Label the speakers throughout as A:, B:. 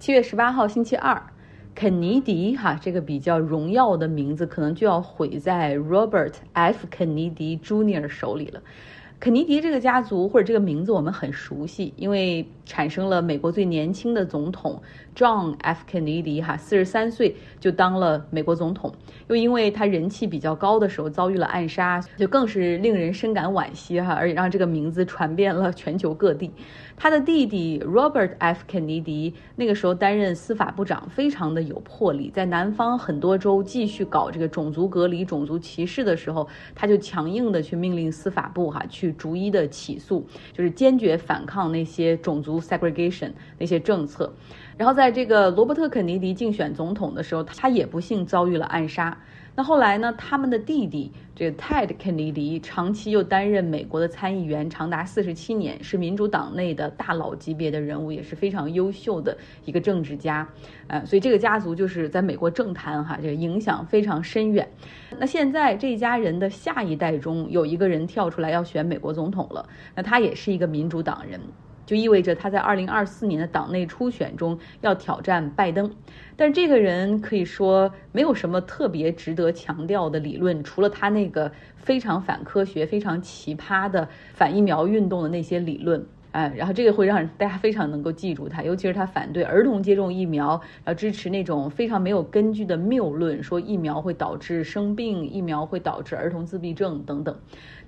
A: 七月十八号，星期二，肯尼迪哈，这个比较荣耀的名字可能就要毁在 Robert F. 肯尼迪 Jr. 手里了。肯尼迪这个家族或者这个名字我们很熟悉，因为产生了美国最年轻的总统 John F. 肯尼迪哈，四十三岁就当了美国总统。又因为他人气比较高的时候遭遇了暗杀，就更是令人深感惋惜哈，而且让这个名字传遍了全球各地。他的弟弟 Robert F. 肯尼迪那个时候担任司法部长，非常的有魄力，在南方很多州继续搞这个种族隔离、种族歧视的时候，他就强硬的去命令司法部哈去逐一的起诉，就是坚决反抗那些种族 segregation 那些政策。然后在在这个罗伯特肯尼迪竞选总统的时候，他也不幸遭遇了暗杀。那后来呢？他们的弟弟这个 Ted 肯尼迪长期又担任美国的参议员，长达四十七年，是民主党内的大佬级别的人物，也是非常优秀的一个政治家。呃，所以这个家族就是在美国政坛哈，这个影响非常深远。那现在这一家人的下一代中有一个人跳出来要选美国总统了，那他也是一个民主党人。就意味着他在二零二四年的党内初选中要挑战拜登，但这个人可以说没有什么特别值得强调的理论，除了他那个非常反科学、非常奇葩的反疫苗运动的那些理论，哎，然后这个会让大家非常能够记住他，尤其是他反对儿童接种疫苗，然后支持那种非常没有根据的谬论，说疫苗会导致生病，疫苗会导致儿童自闭症等等。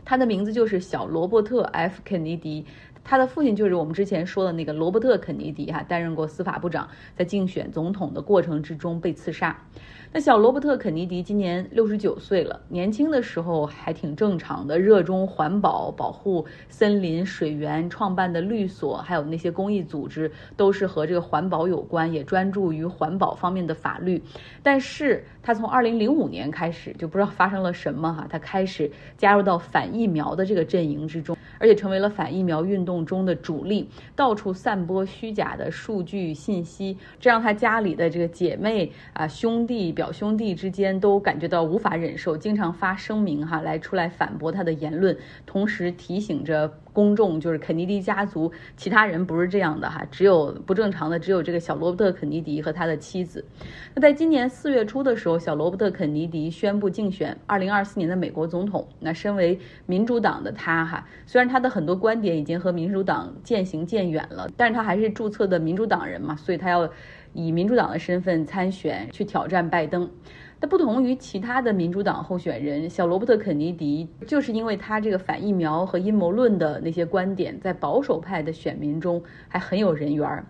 A: 他的名字就是小罗伯特 ·F· 肯尼迪。他的父亲就是我们之前说的那个罗伯特·肯尼迪，哈，担任过司法部长，在竞选总统的过程之中被刺杀。那小罗伯特·肯尼迪今年六十九岁了，年轻的时候还挺正常的，热衷环保、保护森林、水源，创办的律所还有那些公益组织都是和这个环保有关，也专注于环保方面的法律。但是他从二零零五年开始就不知道发生了什么哈，他开始加入到反疫苗的这个阵营之中，而且成为了反疫苗运动中的主力，到处散播虚假的数据信息，这让他家里的这个姐妹啊兄弟。表兄弟之间都感觉到无法忍受，经常发声明哈来出来反驳他的言论，同时提醒着公众，就是肯尼迪家族其他人不是这样的哈，只有不正常的只有这个小罗伯特肯尼迪和他的妻子。那在今年四月初的时候，小罗伯特肯尼迪宣布竞选二零二四年的美国总统。那身为民主党的他哈，虽然他的很多观点已经和民主党渐行渐远了，但是他还是注册的民主党人嘛，所以他要。以民主党的身份参选，去挑战拜登。但不同于其他的民主党候选人，小罗伯特·肯尼迪就是因为他这个反疫苗和阴谋论的那些观点，在保守派的选民中还很有人缘儿。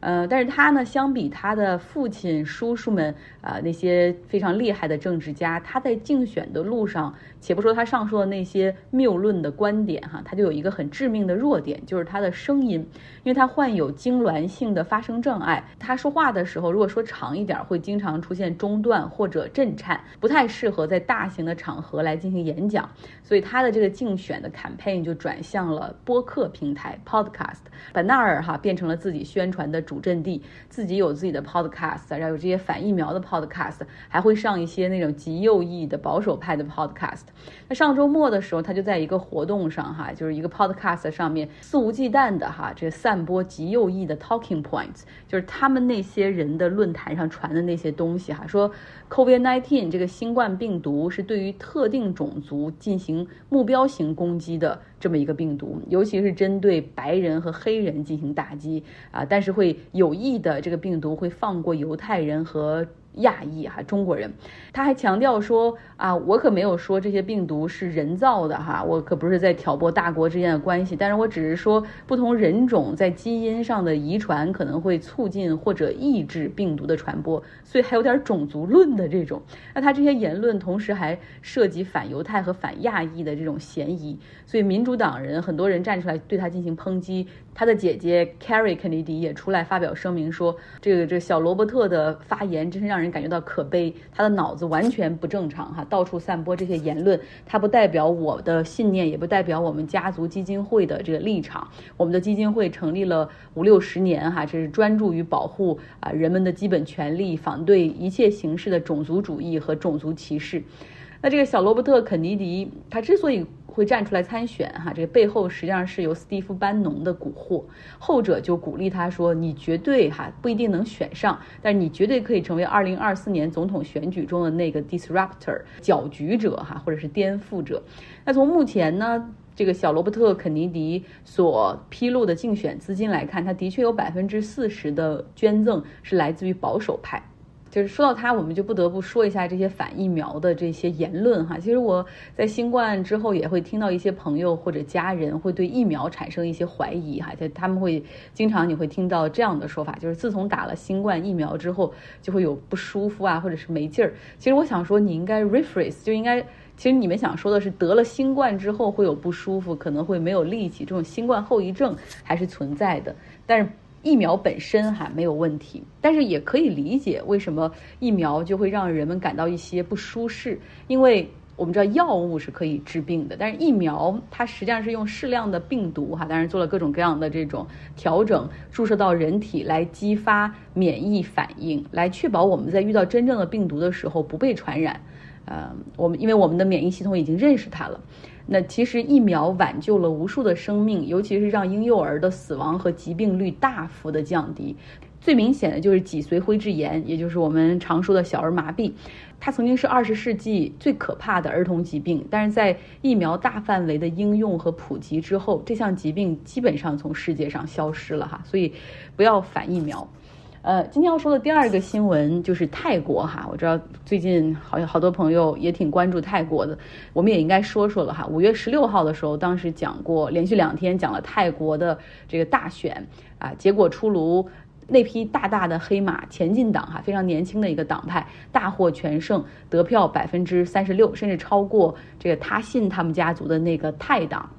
A: 呃，但是他呢，相比他的父亲、叔叔们啊，那些非常厉害的政治家，他在竞选的路上。且不说他上述的那些谬论的观点哈，他就有一个很致命的弱点，就是他的声音，因为他患有痉挛性的发声障碍，他说话的时候如果说长一点，会经常出现中断或者震颤，不太适合在大型的场合来进行演讲，所以他的这个竞选的 campaign 就转向了播客平台 podcast，把那儿哈变成了自己宣传的主阵地，自己有自己的 podcast，然后有这些反疫苗的 podcast，还会上一些那种极右翼的保守派的 podcast。那上周末的时候，他就在一个活动上，哈，就是一个 podcast 上面肆无忌惮的哈，这散播极右翼的 talking points，就是他们那些人的论坛上传的那些东西，哈，说 COVID-19 这个新冠病毒是对于特定种族进行目标型攻击的这么一个病毒，尤其是针对白人和黑人进行打击啊，但是会有意的这个病毒会放过犹太人和。亚裔哈中国人，他还强调说啊，我可没有说这些病毒是人造的哈，我可不是在挑拨大国之间的关系，但是我只是说不同人种在基因上的遗传可能会促进或者抑制病毒的传播，所以还有点种族论的这种。那他这些言论同时还涉及反犹太和反亚裔的这种嫌疑，所以民主党人很多人站出来对他进行抨击。他的姐姐 Carrie Kennedy 也出来发表声明说，这个这小罗伯特的发言真是让人感觉到可悲，他的脑子完全不正常哈，到处散播这些言论，他不代表我的信念，也不代表我们家族基金会的这个立场。我们的基金会成立了五六十年哈，这是专注于保护啊人们的基本权利，反对一切形式的种族主义和种族歧视。那这个小罗伯特肯尼迪他之所以。会站出来参选哈，这个背后实际上是由斯蒂夫·班农的蛊惑，后者就鼓励他说：“你绝对哈不一定能选上，但是你绝对可以成为2024年总统选举中的那个 disruptor 搅局者哈，或者是颠覆者。”那从目前呢，这个小罗伯特·肯尼迪所披露的竞选资金来看，他的确有百分之四十的捐赠是来自于保守派。就是说到他，我们就不得不说一下这些反疫苗的这些言论哈。其实我在新冠之后也会听到一些朋友或者家人会对疫苗产生一些怀疑哈，就他们会经常你会听到这样的说法，就是自从打了新冠疫苗之后就会有不舒服啊，或者是没劲儿。其实我想说，你应该 rephrase，就应该，其实你们想说的是得了新冠之后会有不舒服，可能会没有力气，这种新冠后遗症还是存在的，但是。疫苗本身还没有问题，但是也可以理解为什么疫苗就会让人们感到一些不舒适，因为我们知道药物是可以治病的，但是疫苗它实际上是用适量的病毒哈，当然做了各种各样的这种调整，注射到人体来激发免疫反应，来确保我们在遇到真正的病毒的时候不被传染。呃，我们因为我们的免疫系统已经认识它了。那其实疫苗挽救了无数的生命，尤其是让婴幼儿的死亡和疾病率大幅的降低。最明显的就是脊髓灰质炎，也就是我们常说的小儿麻痹。它曾经是二十世纪最可怕的儿童疾病，但是在疫苗大范围的应用和普及之后，这项疾病基本上从世界上消失了哈。所以不要反疫苗。呃，今天要说的第二个新闻就是泰国哈，我知道最近好像好多朋友也挺关注泰国的，我们也应该说说了哈。五月十六号的时候，当时讲过，连续两天讲了泰国的这个大选啊，结果出炉，那匹大大的黑马前进党哈，非常年轻的一个党派大获全胜，得票百分之三十六，甚至超过这个他信他们家族的那个泰党。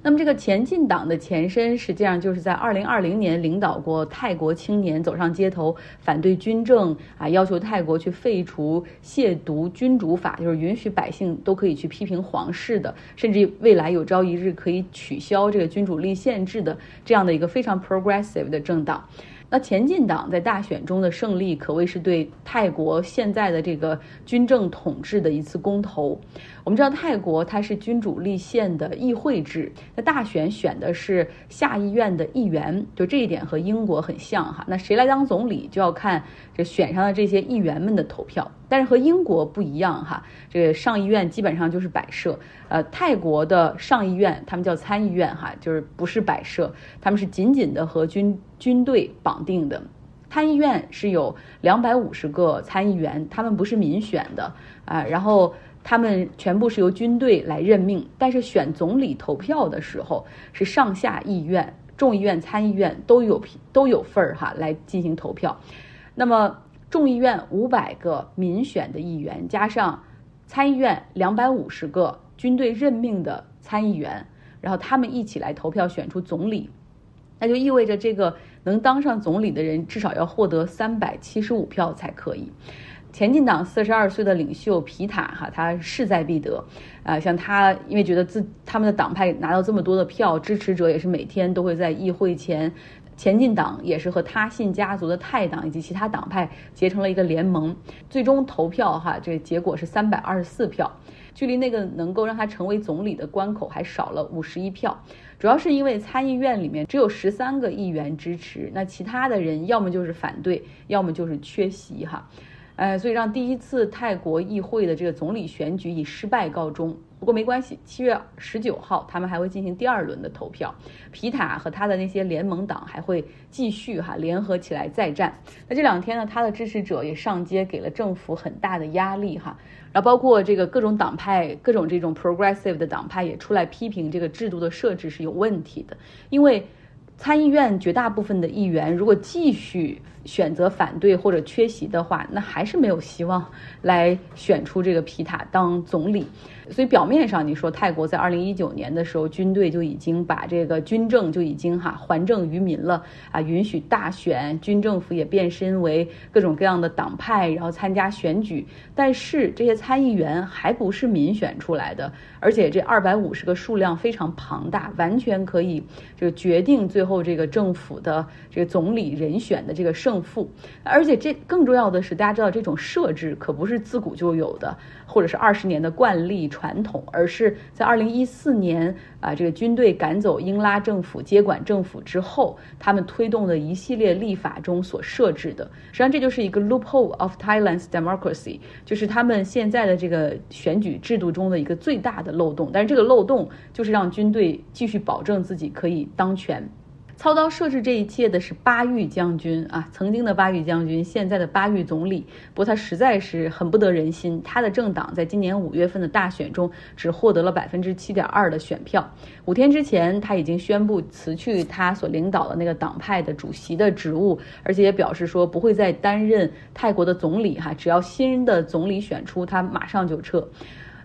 A: 那么，这个前进党的前身，实际上就是在二零二零年领导过泰国青年走上街头，反对军政啊，要求泰国去废除亵渎君主法，就是允许百姓都可以去批评皇室的，甚至未来有朝一日可以取消这个君主立宪制的这样的一个非常 progressive 的政党。那前进党在大选中的胜利，可谓是对泰国现在的这个军政统治的一次公投。我们知道泰国它是君主立宪的议会制，那大选选的是下议院的议员，就这一点和英国很像哈。那谁来当总理，就要看这选上的这些议员们的投票。但是和英国不一样哈，这个上议院基本上就是摆设。呃，泰国的上议院他们叫参议院哈，就是不是摆设，他们是紧紧的和军军队绑定的。参议院是有两百五十个参议员，他们不是民选的啊，然后。他们全部是由军队来任命，但是选总理投票的时候是上下议院、众议院、参议院都有都有份儿哈来进行投票。那么众议院五百个民选的议员，加上参议院两百五十个军队任命的参议员，然后他们一起来投票选出总理，那就意味着这个能当上总理的人至少要获得三百七十五票才可以。前进党四十二岁的领袖皮塔哈，他势在必得，啊，像他因为觉得自他们的党派拿到这么多的票，支持者也是每天都会在议会前，前进党也是和他信家族的泰党以及其他党派结成了一个联盟，最终投票哈，这结果是三百二十四票，距离那个能够让他成为总理的关口还少了五十一票，主要是因为参议院里面只有十三个议员支持，那其他的人要么就是反对，要么就是缺席哈。哎，所以让第一次泰国议会的这个总理选举以失败告终。不过没关系，七月十九号他们还会进行第二轮的投票，皮塔和他的那些联盟党还会继续哈联合起来再战。那这两天呢，他的支持者也上街给了政府很大的压力哈，然后包括这个各种党派、各种这种 progressive 的党派也出来批评这个制度的设置是有问题的，因为参议院绝大部分的议员如果继续。选择反对或者缺席的话，那还是没有希望来选出这个皮塔当总理。所以表面上你说泰国在二零一九年的时候，军队就已经把这个军政就已经哈还政于民了啊，允许大选，军政府也变身为各种各样的党派，然后参加选举。但是这些参议员还不是民选出来的，而且这二百五十个数量非常庞大，完全可以这个决定最后这个政府的这个总理人选的这个。胜负。而且这更重要的是，大家知道这种设置可不是自古就有的，或者是二十年的惯例传统，而是在二零一四年啊，这个军队赶走英拉政府接管政府之后，他们推动的一系列立法中所设置的。实际上，这就是一个 loophole of Thailand's democracy，就是他们现在的这个选举制度中的一个最大的漏洞。但是这个漏洞就是让军队继续保证自己可以当权。操刀设置这一切的是巴育将军啊，曾经的巴育将军，现在的巴育总理。不过他实在是很不得人心，他的政党在今年五月份的大选中只获得了百分之七点二的选票。五天之前，他已经宣布辞去他所领导的那个党派的主席的职务，而且也表示说不会再担任泰国的总理哈，只要新的总理选出，他马上就撤。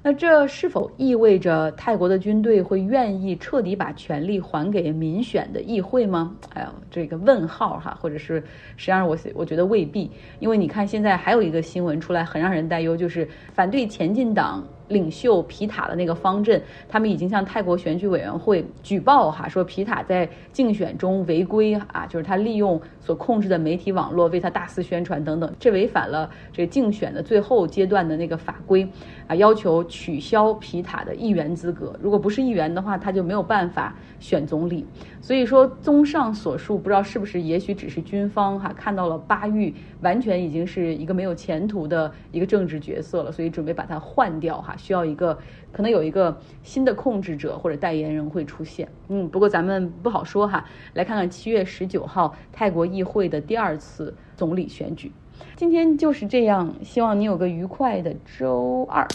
A: 那这是否意味着泰国的军队会愿意彻底把权力还给民选的议会吗？哎呦，这个问号哈，或者是实际上我我觉得未必，因为你看现在还有一个新闻出来，很让人担忧，就是反对前进党。领袖皮塔的那个方阵，他们已经向泰国选举委员会举报哈，说皮塔在竞选中违规啊，就是他利用所控制的媒体网络为他大肆宣传等等，这违反了这个竞选的最后阶段的那个法规啊，要求取消皮塔的议员资格。如果不是议员的话，他就没有办法选总理。所以说，综上所述，不知道是不是，也许只是军方哈看到了巴育完全已经是一个没有前途的一个政治角色了，所以准备把他换掉哈。需要一个可能有一个新的控制者或者代言人会出现，嗯，不过咱们不好说哈。来看看七月十九号泰国议会的第二次总理选举，今天就是这样。希望你有个愉快的周二。